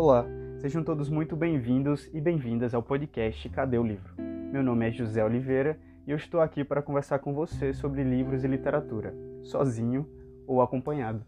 Olá, sejam todos muito bem-vindos e bem-vindas ao podcast Cadê o Livro? Meu nome é José Oliveira e eu estou aqui para conversar com você sobre livros e literatura, sozinho ou acompanhado.